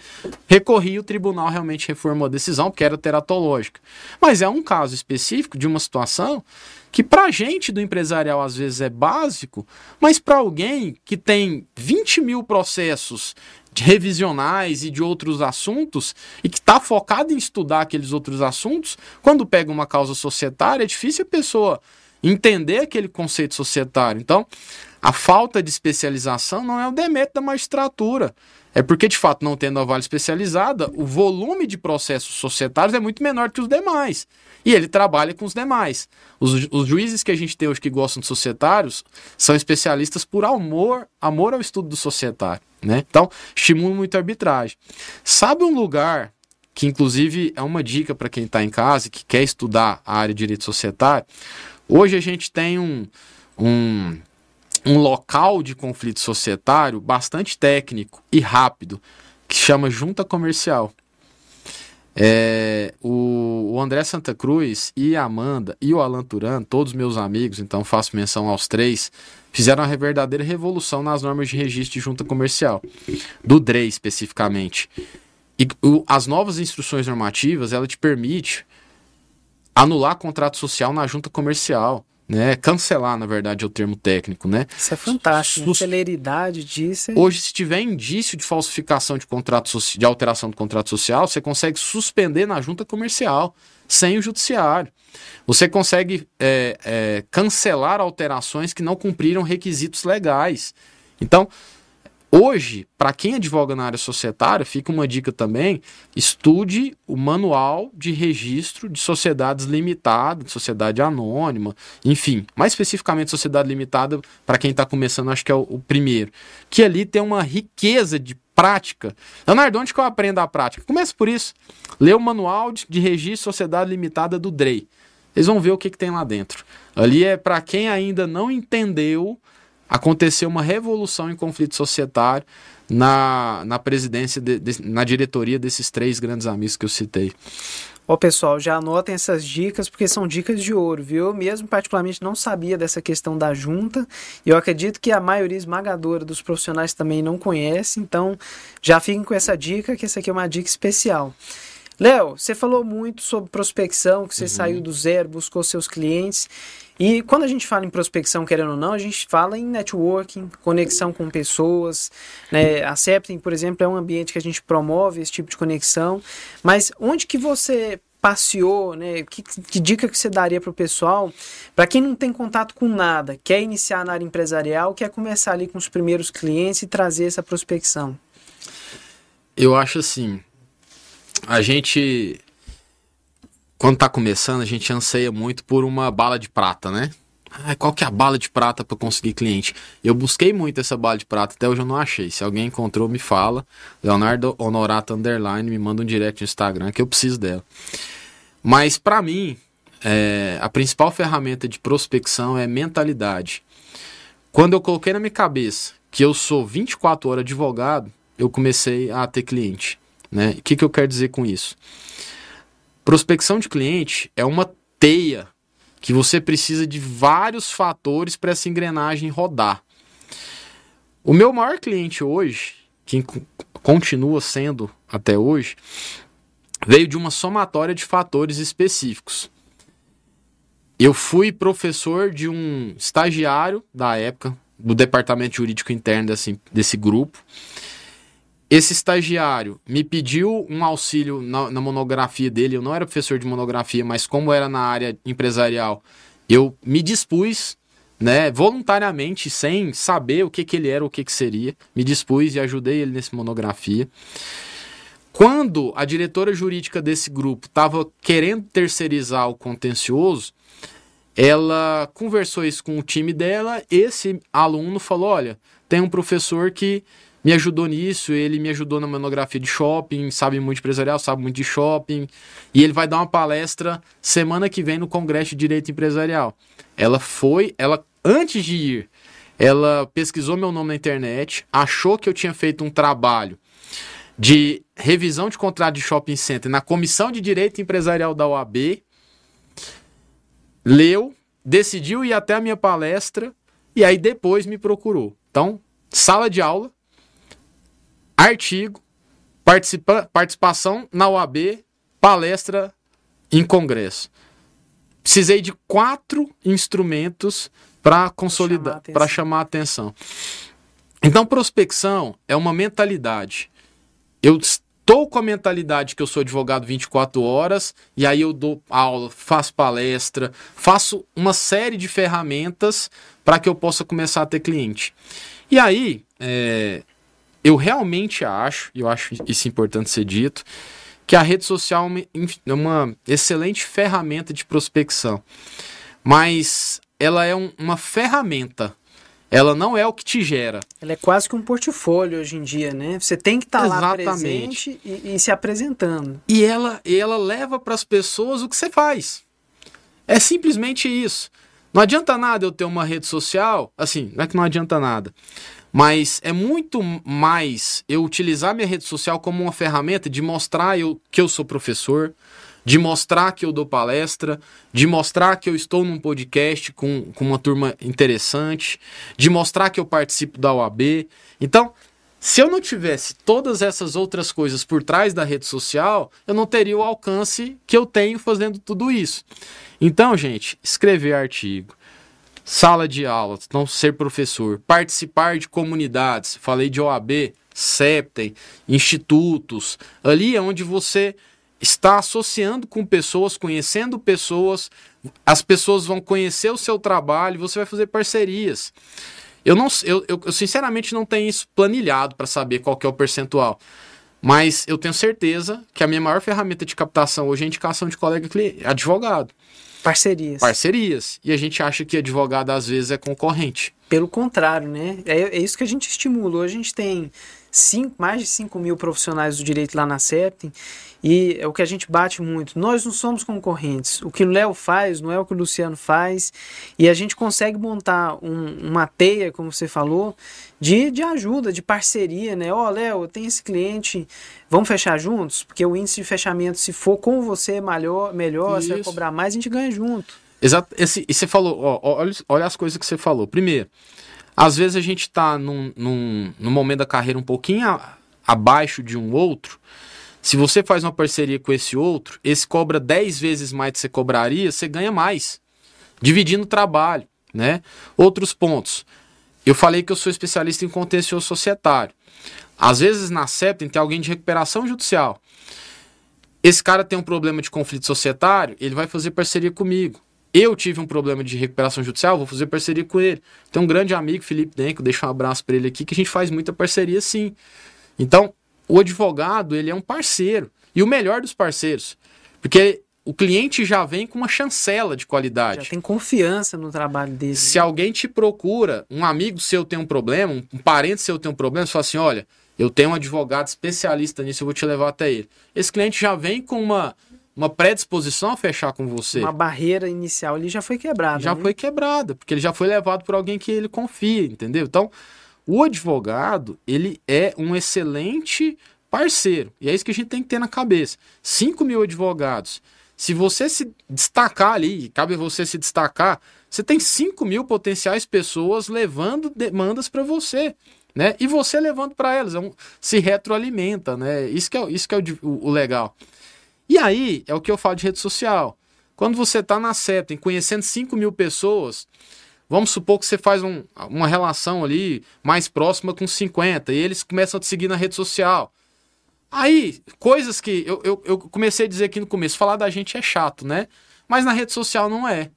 Recorri, o tribunal realmente reformou a decisão, porque era teratológica. Mas é um caso específico de uma situação que para gente do empresarial às vezes é básico, mas para alguém que tem 20 mil processos revisionais e de outros assuntos e que está focado em estudar aqueles outros assuntos, quando pega uma causa societária, é difícil a pessoa entender aquele conceito societário. Então, a falta de especialização não é o demérito da magistratura. É porque, de fato, não tendo a vale especializada, o volume de processos societários é muito menor que os demais. E ele trabalha com os demais. Os, os juízes que a gente tem hoje que gostam de societários são especialistas por amor, amor ao estudo do societário. Né? Então, estimula muito a arbitragem. Sabe um lugar que, inclusive, é uma dica para quem está em casa e que quer estudar a área de direito societário? Hoje a gente tem um, um, um local de conflito societário bastante técnico e rápido, que chama junta comercial. É, o, o, André Santa Cruz e a Amanda e o Alan Turan, todos meus amigos, então faço menção aos três, fizeram uma verdadeira revolução nas normas de registro de junta comercial, do DRE especificamente. E o, as novas instruções normativas, ela te permite anular contrato social na junta comercial né? Cancelar, na verdade, é o termo técnico, né? Isso é fantástico. Sus... Celeridade disso. É... Hoje, se tiver indício de falsificação de contrato so... de alteração do contrato social, você consegue suspender na junta comercial, sem o judiciário. Você consegue é, é, cancelar alterações que não cumpriram requisitos legais. Então, Hoje, para quem advoga na área societária, fica uma dica também: estude o manual de registro de sociedades limitadas, de sociedade anônima, enfim, mais especificamente sociedade limitada, para quem está começando, acho que é o, o, primeiro. Que ali tem uma riqueza de prática. Leonardo, onde que eu aprendo a prática? Começa por isso. Lê o manual de, de registro de sociedade limitada do DREI. Eles vão ver o que, que tem lá dentro. Ali é para quem ainda não entendeu aconteceu uma revolução em conflito societário na, na presidência, de, de, na diretoria desses três grandes amigos que eu citei. Ó, pessoal, já anotem essas dicas, porque são dicas de ouro, viu? Eu mesmo, particularmente, não sabia dessa questão da junta, e eu acredito que a maioria esmagadora dos profissionais também não conhece, então já fiquem com essa dica, que essa aqui é uma dica especial. Léo, você falou muito sobre prospecção, que você uhum. saiu do zero, buscou seus clientes. E quando a gente fala em prospecção, querendo ou não, a gente fala em networking, conexão com pessoas. Né? A Septem, por exemplo, é um ambiente que a gente promove esse tipo de conexão. Mas onde que você passeou, né? Que, que dica que você daria para o pessoal, para quem não tem contato com nada, quer iniciar na área empresarial, quer começar ali com os primeiros clientes e trazer essa prospecção? Eu acho assim, a gente quando tá começando, a gente anseia muito por uma bala de prata, né? Ah, qual que é a bala de prata para conseguir cliente? Eu busquei muito essa bala de prata, até hoje eu não achei. Se alguém encontrou, me fala. Leonardo Honorato Underline, me manda um direct no Instagram que eu preciso dela. Mas para mim, é, a principal ferramenta de prospecção é mentalidade. Quando eu coloquei na minha cabeça que eu sou 24 horas advogado, eu comecei a ter cliente. Né? O que, que eu quero dizer com isso? Prospecção de cliente é uma teia que você precisa de vários fatores para essa engrenagem rodar. O meu maior cliente hoje, que continua sendo até hoje, veio de uma somatória de fatores específicos. Eu fui professor de um estagiário da época, do departamento jurídico interno desse, desse grupo. Esse estagiário me pediu um auxílio na, na, monografia dele. Eu não era professor de monografia, mas como era na área empresarial, eu me dispus, né, voluntariamente, sem saber o que, que ele era, o que, que seria, me dispus e ajudei ele nessa monografia. Quando a diretora jurídica desse grupo estava querendo terceirizar o contencioso, ela conversou isso com o time dela. Esse aluno falou: Olha, tem um professor que me ajudou nisso, ele me ajudou na monografia de shopping, sabe muito empresarial, sabe muito de shopping, e ele vai dar uma palestra semana que vem no Congresso de Direito Empresarial. Ela foi, ela antes de ir, ela pesquisou meu nome na internet, achou que eu tinha feito um trabalho de revisão de contrato de shopping center na Comissão de Direito Empresarial da OAB, leu, decidiu ir até a minha palestra e aí depois me procurou. Então, sala de aula, artigo, participa, participação na OAB, palestra em congresso. Precisei de quatro instrumentos para consolidar, para chamar a atenção. Então, prospecção é uma mentalidade. Eu estou com a mentalidade que eu sou advogado 24 horas, e aí eu dou aula, faço palestra, faço uma série de ferramentas para que eu possa começar a ter cliente. E aí, é, eu realmente acho, e eu acho isso importante ser dito, que a rede social é uma excelente ferramenta de prospecção. Mas ela é um, uma ferramenta. Ela não é o que te gera. Ela é quase que um portfólio hoje em dia, né? Você tem que estar tá lá presente e, e, se apresentando. E ela, e ela leva para as pessoas o que você faz. É simplesmente isso. Não adianta nada eu ter uma rede social, assim, não é que não adianta nada. Mas é muito mais eu utilizar minha rede social como uma ferramenta de mostrar eu, que eu sou professor, de mostrar que eu dou palestra, de mostrar que eu estou num podcast com, com uma turma interessante, de mostrar que eu participo da OAB. Então, Se eu não tivesse todas essas outras coisas por trás da rede social, eu não teria o alcance que eu tenho fazendo tudo isso. Então, gente, escrever artigo, sala de aula, não ser professor, participar de comunidades, falei de OAB, SEPTEM, institutos, ali é onde você está associando com pessoas, conhecendo pessoas, as pessoas vão conhecer o seu trabalho, você vai fazer parcerias. Eu não, eu, eu, eu sinceramente não tenho isso planilhado para saber qual é o percentual. Mas eu tenho certeza que a minha maior ferramenta de captação hoje é a indicação de colega advogado. Parcerias. Parcerias. E a gente acha que advogado às vezes é concorrente. Pelo contrário, né? É, é isso que a gente estimula. Hoje a gente tem cinco, mais de 5 mil profissionais do direito lá na Septem e é o que a gente bate muito. Nós não somos concorrentes. O que o Léo faz não é o que o Luciano faz. E a gente consegue montar um, uma teia, como você falou, de, de ajuda, de parceria, né? Ó, oh, Léo, tem esse cliente, vamos fechar juntos? Porque o índice de fechamento, se for com você melhor, melhor você vai cobrar mais, a gente ganha junto. Exato. Esse, e você falou, ó, olha, olha as coisas que você falou. Primeiro, às vezes a gente está num, num, num momento da carreira um pouquinho a, abaixo de um outro se você faz uma parceria com esse outro, esse cobra 10 vezes mais que você cobraria, você ganha mais. Dividindo o trabalho, né? Outros pontos. Eu falei que eu sou especialista em contencioso societário. Às vezes na CEP tem alguém de recuperação judicial. Esse cara tem um problema de conflito societário, ele vai fazer parceria comigo. Eu tive um problema de recuperação judicial, vou fazer parceria com ele. Tem um grande amigo, Felipe Denko, deixa um abraço para ele aqui, que a gente faz muita parceria sim. Então, o advogado, ele é um parceiro. E o melhor dos parceiros. Porque o cliente já vem com uma chancela de qualidade. Já tem confiança no trabalho dele. Se né? alguém te procura, um amigo seu tem um problema, um parente seu tem um problema, você fala assim: olha, eu tenho um advogado especialista nisso, eu vou te levar até ele. Esse cliente já vem com uma, uma predisposição a fechar com você. Uma barreira inicial ali já foi quebrada. Já né? foi quebrada, porque ele já foi levado por alguém que ele confia, entendeu? Então, o advogado, ele é um excelente parceiro. E é isso que a gente tem que ter na cabeça. 5 mil advogados. Se você se destacar ali, cabe você se destacar, você tem 5 mil potenciais pessoas levando demandas para você. Né? E você levando para elas, é um, se retroalimenta, né? Isso que é, isso que é o, o, legal. E aí é o que eu falo de rede social. Quando você está na Septem conhecendo 5 mil pessoas, Vamos supor que você faz um, uma relação ali mais próxima com 50 e eles começam a te seguir na rede social. Aí, coisas que eu, eu, eu comecei a dizer aqui no começo, falar da gente é chato, né? Mas na rede social não é.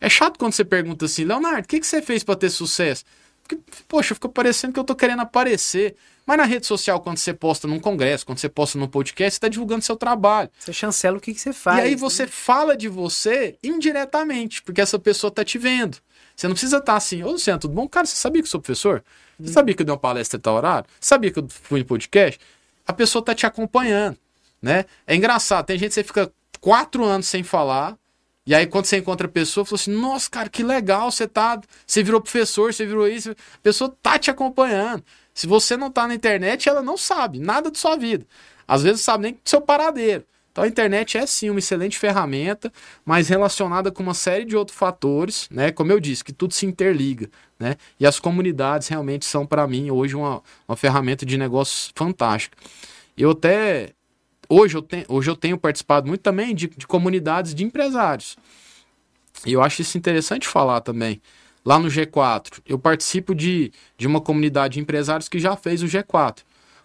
É chato quando você pergunta assim, Leonardo, o que, que você fez para ter sucesso? Porque, poxa, fica parecendo que eu tô querendo aparecer. Mas na rede social, quando você posta num congresso, quando você posta num podcast, você está divulgando seu trabalho. Você chancela o que, que você faz. E aí você né? fala de você indiretamente, porque essa pessoa tá te vendo. Você não precisa estar assim, ô Luciano, tudo bom? Cara, você sabia que eu sou professor? Você sabia que eu dei uma palestra em tal horário? Sabia que eu fui em podcast? A pessoa tá te acompanhando, né? É engraçado, tem gente que você fica quatro anos sem falar, e aí quando você encontra a pessoa, fala assim, nossa, cara, que legal, você tá, você virou professor, você virou isso, a pessoa tá te acompanhando. Se você não tá na internet, ela não sabe nada de sua vida. Às vezes sabe nem do seu paradeiro. Então a internet é sim uma excelente ferramenta, mas relacionada com uma série de outros fatores, né? Como eu disse, que tudo se interliga, né? E as comunidades realmente são para mim hoje uma, uma ferramenta de negócio fantástica. Eu até hoje eu, tenho, hoje eu tenho participado muito também de, de comunidades de empresários. E eu acho isso interessante falar também. Lá no G4, eu participo de, de uma comunidade de empresários que já fez o G4.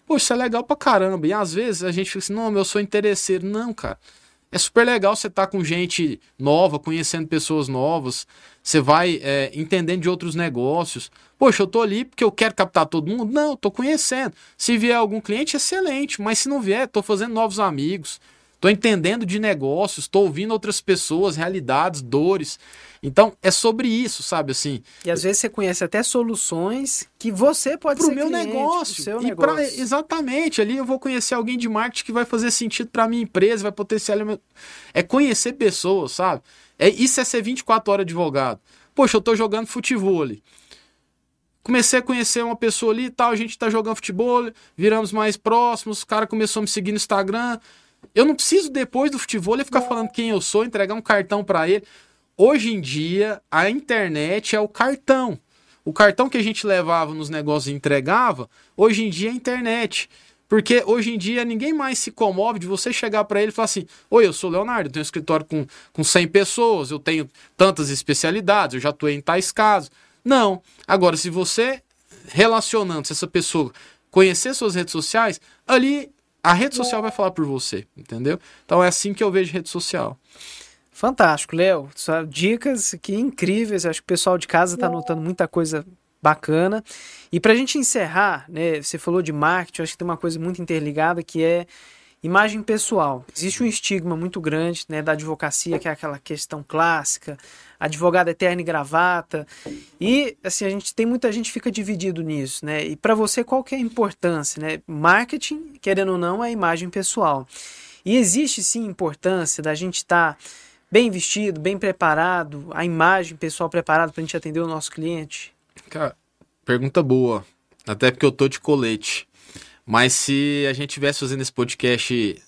Poxa, isso é legal pra caramba. E às vezes a gente fica assim, não, eu sou interesseiro. Não, cara. É super legal você estar tá com gente nova, conhecendo pessoas novas. Você vai é, entendendo de outros negócios. Poxa, eu tô ali porque eu quero captar todo mundo? Não, eu tô conhecendo. Se vier algum cliente, excelente. Mas se não vier, tô fazendo novos amigos. Tô entendendo de negócios, tô ouvindo outras pessoas, realidades, dores. Então, é sobre isso, sabe assim. E às vezes você conhece até soluções que você pode pro ser meu cliente, negócio. Pro seu e negócio. Pra, exatamente, ali eu vou conhecer alguém de marketing que vai fazer sentido para minha empresa, vai potencializar é conhecer pessoas, sabe? É isso é ser 24 horas advogado. Poxa, eu tô jogando futebol ali. Comecei a conhecer uma pessoa ali e tal, a gente tá jogando futebol, viramos mais próximos, o cara começou a me seguir no Instagram. Eu não preciso depois do futebol ficar falando quem eu sou, entregar um cartão para ele. Hoje em dia, a internet é o cartão. O cartão que a gente levava nos negócios e entregava, hoje em dia é a internet. Porque hoje em dia ninguém mais se comove de você chegar para ele e falar assim: Oi, eu sou Leonardo, eu tenho um escritório com, com 100 pessoas, eu tenho tantas especialidades, eu já atuei em tais casos. Não. Agora, se você relacionando, se essa pessoa conhecer suas redes sociais, ali a rede social vai falar por você, entendeu? Então é assim que eu vejo rede social. Fantástico, Léo. Dicas aqui incríveis. Acho que o pessoal de casa está anotando muita coisa bacana. E para a gente encerrar, né, você falou de marketing, acho que tem uma coisa muito interligada que é imagem pessoal. Existe um estigma muito grande né, da advocacia, que é aquela questão clássica, advogado eterno e gravata. E assim, a gente tem muita gente fica dividido nisso, né? E para você qual que é a importância, né? Marketing, querendo ou não, é imagem pessoal. E existe sim importância da gente estar tá bem vestido, bem preparado, a imagem pessoal preparada para a gente atender o nosso cliente? Cara, pergunta boa. Até porque eu tô de colete. Mas se a gente tivesse fazendo esse podcast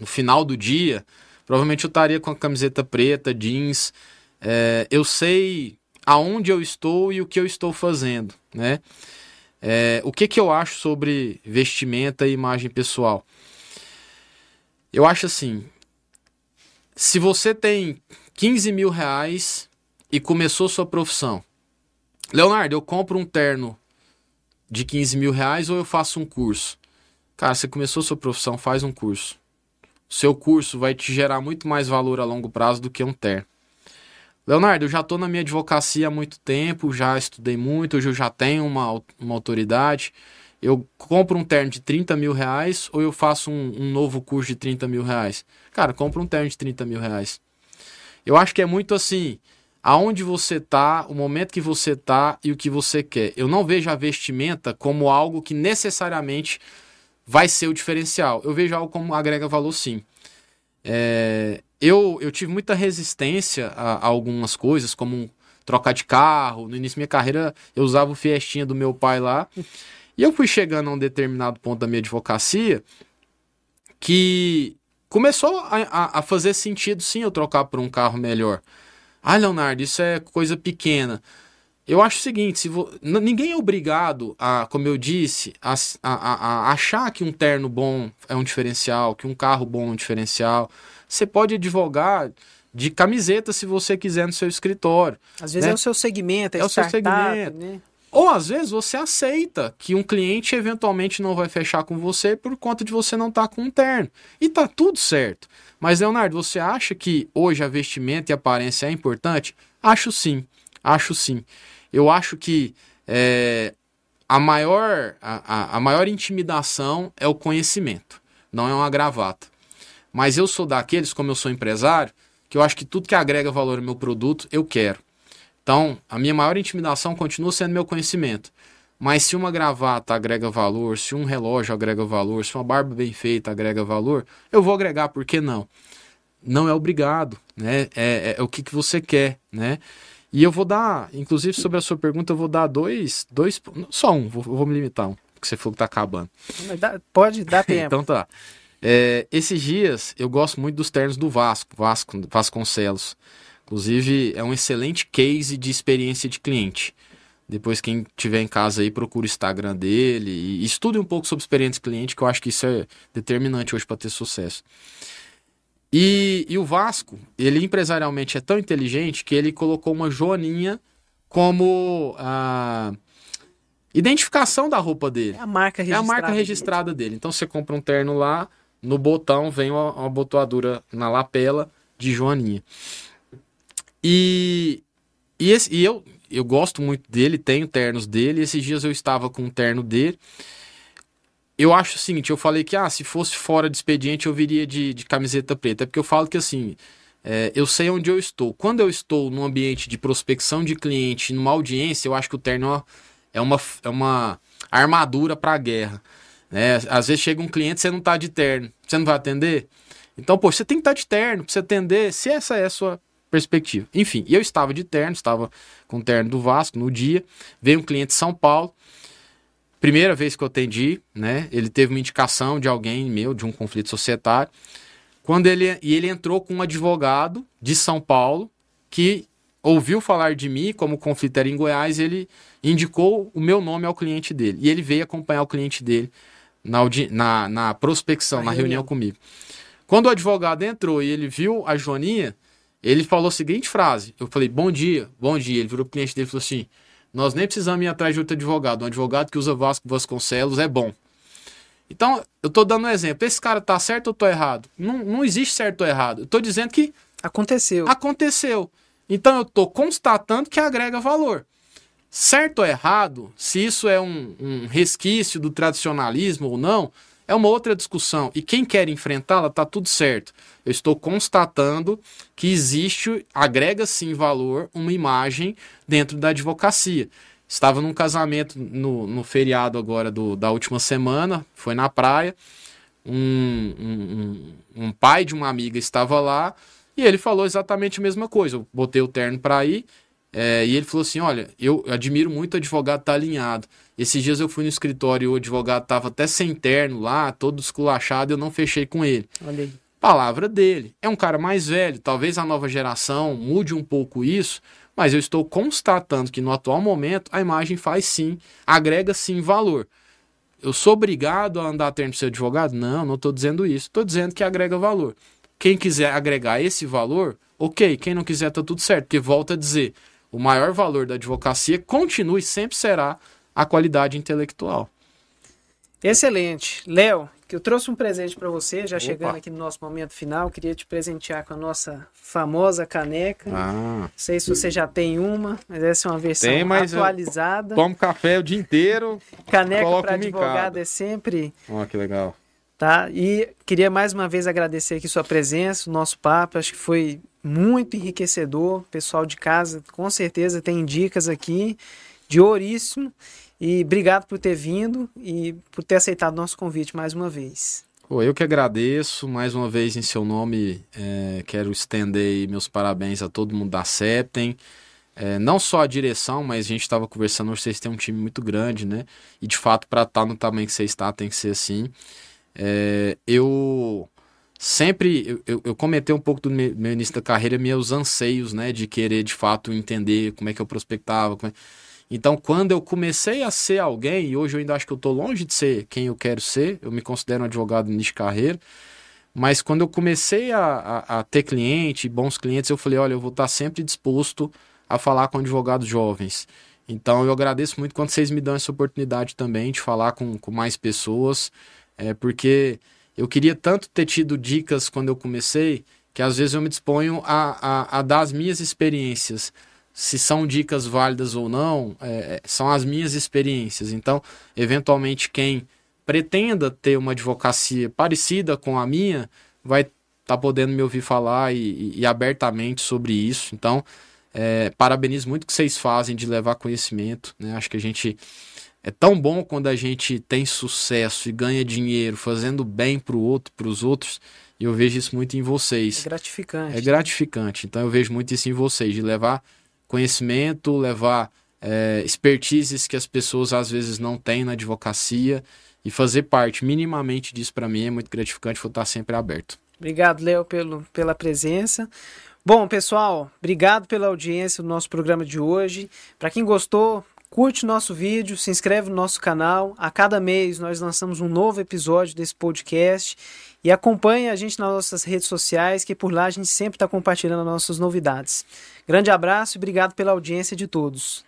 no final do dia, provavelmente eu estaria com a camiseta preta, jeans. É, eu sei aonde eu estou e o que eu estou fazendo, né? É, o que, que eu acho sobre vestimenta e imagem pessoal? Eu acho assim: se você tem 15 mil reais e começou sua profissão, Leonardo, eu compro um terno de 15 mil reais ou eu faço um curso? Cara, você começou sua profissão, faz um curso. Seu curso vai te gerar muito mais valor a longo prazo do que um terno. Leonardo, eu já estou na minha advocacia há muito tempo, já estudei muito, hoje eu já tenho uma, uma autoridade. Eu compro um terno de 30 mil reais ou eu faço um, um novo curso de 30 mil reais? Cara, compra um terno de 30 mil reais. Eu acho que é muito assim aonde você tá, o momento que você tá e o que você quer. Eu não vejo a vestimenta como algo que necessariamente vai ser o diferencial. Eu vejo algo como agrega valor sim. É, eu, eu tive muita resistência a, a, algumas coisas, como trocar de carro. No início da minha carreira, eu usava o Fiestinha do meu pai lá. E eu fui chegando a um determinado ponto da minha advocacia que começou a, a, a fazer sentido sim eu trocar por um carro melhor. Ah, Leonardo, isso é coisa pequena. Eu acho o seguinte, se vo... ninguém é obrigado a, como eu disse, a, a, a, achar que um terno bom é um diferencial, que um carro bom é um diferencial. Você pode advogar de camiseta se você quiser no seu escritório. Às vezes né? é o seu segmento, é, é o seu segmento. Né? Ou às vezes você aceita que um cliente eventualmente não vai fechar com você por conta de você não estar tá com um terno. E tá tudo certo. Mas, Leonardo, você acha que hoje a vestimenta e a aparência é importante? Acho sim, acho sim. Eu acho que é, a, maior, a, a maior intimidação é o conhecimento, não é uma gravata. Mas eu sou daqueles, como eu sou empresário, que eu acho que tudo que agrega valor ao meu produto, eu quero. Então, a minha maior intimidação continua sendo meu conhecimento. Mas se uma gravata agrega valor, se um relógio agrega valor, se uma barba bem feita agrega valor, eu vou agregar, por que não? Não é obrigado, né? É, é, é o que, que você quer, né? E eu vou dar, inclusive sobre a sua pergunta, eu vou dar dois, dois só um, vou, vou me limitar um, porque você falou que tá acabando. pode dar *laughs* tempo. então tá. É, esses dias eu gosto muito dos ternos do Vasco, Vasco Vasconcelos. Inclusive é um excelente case de experiência de cliente. Depois, quem tiver em casa aí, procura o Instagram dele e estude um pouco sobre experiência cliente, que eu acho que isso é determinante hoje para ter sucesso. E, e, o Vasco, ele empresarialmente é tão inteligente que ele colocou uma joaninha como a identificação da roupa dele. É a marca registrada. É a marca registrada dele. Então você compra um terno lá, no botão vem uma, uma botoadura na lapela de joaninha. E, e, esse, e eu, eu gosto muito dele, tenho ternos dele. Esses dias eu estava com um terno dele. Eu acho o seguinte, eu falei que ah, se fosse fora de expediente eu viria de, de camiseta preta. É porque eu falo que assim, é, eu sei onde eu estou. Quando eu estou num ambiente de prospecção de cliente, numa audiência, eu acho que o terno é uma, é uma armadura para a guerra. Né? Às vezes chega um cliente você não está de terno, você não vai atender? Então, pô, você tem que estar tá de terno para você atender, se essa é a sua perspectiva. Enfim, eu estava de terno, estava com o terno do Vasco no dia. Veio um cliente de São Paulo. Primeira vez que eu atendi, né? Ele teve uma indicação de alguém meu, de um conflito societário. Quando ele, e ele entrou com um advogado de São Paulo que ouviu falar de mim, como o conflito era em Goiás, ele indicou o meu nome ao cliente dele. E ele veio acompanhar o cliente dele na, na, na prospecção, na, na reunião comigo. Quando o advogado entrou e ele viu a Joaninha, ele falou a seguinte frase. Eu falei, bom dia, bom dia. Ele virou pro cliente dele e falou assim: Nós nem precisamos ir atrás de outro advogado. Um advogado que usa Vasco Vasconcelos é bom. Então, eu tô dando um exemplo. Esse cara tá certo ou tô errado? Não, não existe certo ou errado. Eu tô dizendo que. Aconteceu. Aconteceu. Então, eu tô constatando que agrega valor. Certo ou errado, se isso é um, um resquício do tradicionalismo ou não, é uma outra discussão. E quem quer enfrentá-la, tá tudo certo. Eu estou constatando que existe, agrega sim valor, uma imagem dentro da advocacia. Estava num casamento no, no feriado agora do, da última semana, foi na praia. Um, um, um, pai de uma amiga estava lá e ele falou exatamente a mesma coisa. Eu botei o terno para ir é, e ele falou assim: Olha, eu admiro muito o advogado estar tá alinhado. Esses dias eu fui no escritório e o advogado estava até sem terno lá, todo esculachado, e eu não fechei com ele. Olha aí. Palavra dele. É um cara mais velho, talvez a nova geração mude um pouco isso, mas eu estou constatando que no atual momento a imagem faz sim, agrega sim valor. Eu sou obrigado a andar terno do seu advogado? Não, não estou dizendo isso. Estou dizendo que agrega valor. Quem quiser agregar esse valor, ok. Quem não quiser, está tudo certo. Porque volta a dizer, o maior valor da advocacia continua e sempre será a qualidade intelectual. Excelente. Léo, que eu trouxe um presente para você, já Opa. chegando aqui no nosso momento final. Queria te presentear com a nossa famosa caneca. Ah. Não sei se você já tem uma, mas essa é uma versão tem, atualizada. Tomo café o dia inteiro. Caneca para advogado é sempre. Ó, oh, que legal. Tá? E queria mais uma vez agradecer aqui sua presença, o nosso papo. Acho que foi muito enriquecedor. O pessoal de casa com certeza tem dicas aqui de ouríssimo. E obrigado por ter vindo e por ter aceitado nosso convite mais uma vez. Eu que agradeço mais uma vez em seu nome. É, quero estender meus parabéns a todo mundo da Septem. É, não só a direção, mas a gente estava conversando, vocês têm um time muito grande, né? E de fato, para estar tá no tamanho que você está, tem que ser assim. É, eu sempre eu, eu, comentei um pouco do meu, início da carreira, meus anseios, né? De querer de fato entender como é que eu prospectava. É... Então, quando eu comecei a ser alguém, e hoje eu ainda acho que eu estou longe de ser quem eu quero ser, eu me considero um advogado de carreira, mas quando eu comecei a, a, a, ter cliente, bons clientes, eu falei: olha, eu vou estar sempre disposto a falar com advogados jovens. Então, eu agradeço muito quando vocês me dão essa oportunidade também de falar com, com mais pessoas, é, porque eu queria tanto ter tido dicas quando eu comecei, que às vezes eu me disponho a, a, a dar as minhas experiências se são dicas válidas ou não, é, é, são as minhas experiências. Então, eventualmente, quem pretenda ter uma advocacia parecida com a minha, vai estar tá podendo me ouvir falar e, e, e abertamente sobre isso. Então, é, parabenizo muito o que vocês fazem de levar conhecimento. Né? Acho que a gente. É tão bom quando a gente tem sucesso e ganha dinheiro fazendo bem para o outro, para os outros. E eu vejo isso muito em vocês. É gratificante. É gratificante. Então eu vejo muito isso em vocês, de levar conhecimento, levar é, expertises que as pessoas às vezes não têm na advocacia e fazer parte minimamente disso para mim é muito gratificante, vou estar sempre aberto. Obrigado, Léo, pelo, pela presença. Bom, pessoal, obrigado pela audiência do nosso programa de hoje. Para quem gostou, curte nosso vídeo, se inscreve no nosso canal. A cada mês nós lançamos um novo episódio desse podcast e acompanhe a gente nas nossas redes sociais, que por lá a gente sempre está compartilhando nossas novidades. Grande abraço e obrigado pela audiência de todos.